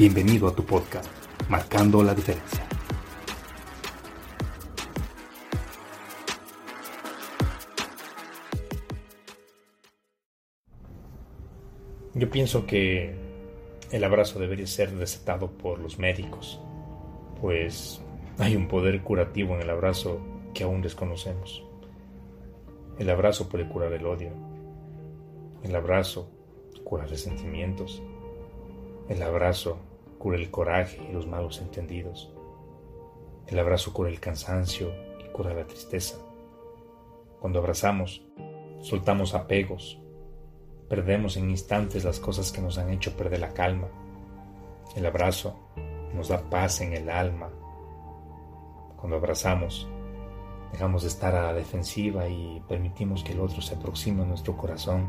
Bienvenido a tu podcast, Marcando la Diferencia. Yo pienso que el abrazo debería ser recetado por los médicos, pues hay un poder curativo en el abrazo que aún desconocemos. El abrazo puede curar el odio, el abrazo cura resentimientos. El abrazo cura el coraje y los malos entendidos. El abrazo cura el cansancio y cura la tristeza. Cuando abrazamos, soltamos apegos, perdemos en instantes las cosas que nos han hecho perder la calma. El abrazo nos da paz en el alma. Cuando abrazamos, dejamos de estar a la defensiva y permitimos que el otro se aproxime a nuestro corazón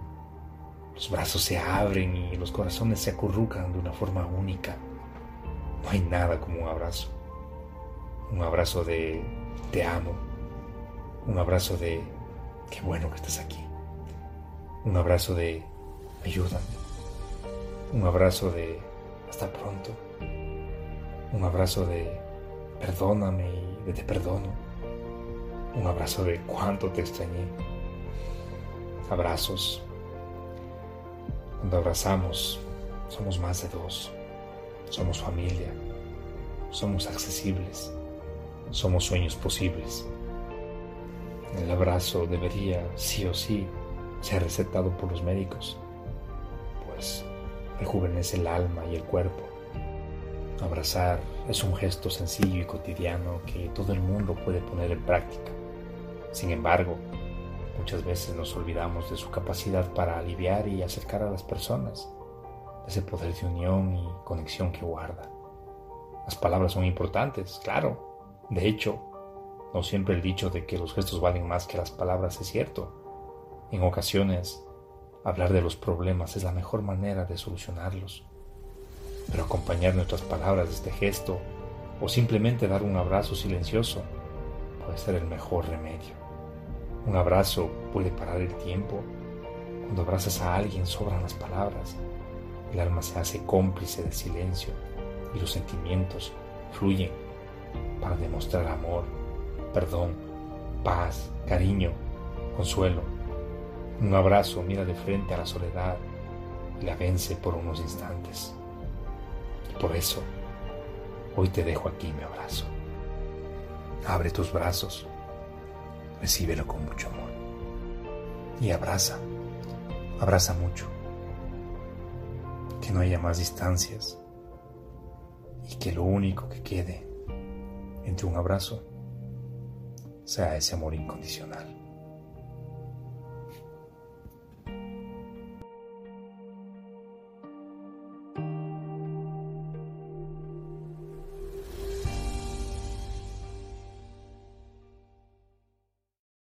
los brazos se abren y los corazones se acurrucan de una forma única. No hay nada como un abrazo. Un abrazo de te amo. Un abrazo de qué bueno que estás aquí. Un abrazo de ayúdame. Un abrazo de hasta pronto. Un abrazo de perdóname y de te perdono. Un abrazo de cuánto te extrañé. Abrazos cuando abrazamos, somos más de dos. Somos familia. Somos accesibles. Somos sueños posibles. El abrazo debería, sí o sí, ser recetado por los médicos, pues rejuvenece el alma y el cuerpo. Abrazar es un gesto sencillo y cotidiano que todo el mundo puede poner en práctica. Sin embargo, Muchas veces nos olvidamos de su capacidad para aliviar y acercar a las personas, ese poder de unión y conexión que guarda. Las palabras son importantes, claro. De hecho, no siempre el dicho de que los gestos valen más que las palabras es cierto. En ocasiones, hablar de los problemas es la mejor manera de solucionarlos. Pero acompañar nuestras palabras de este gesto o simplemente dar un abrazo silencioso puede ser el mejor remedio. Un abrazo puede parar el tiempo. Cuando abrazas a alguien sobran las palabras. El alma se hace cómplice del silencio y los sentimientos fluyen para demostrar amor, perdón, paz, cariño, consuelo. Un abrazo mira de frente a la soledad y la vence por unos instantes. por eso, hoy te dejo aquí mi abrazo. Abre tus brazos recíbelo con mucho amor. Y abraza, abraza mucho. Que no haya más distancias y que lo único que quede entre un abrazo sea ese amor incondicional.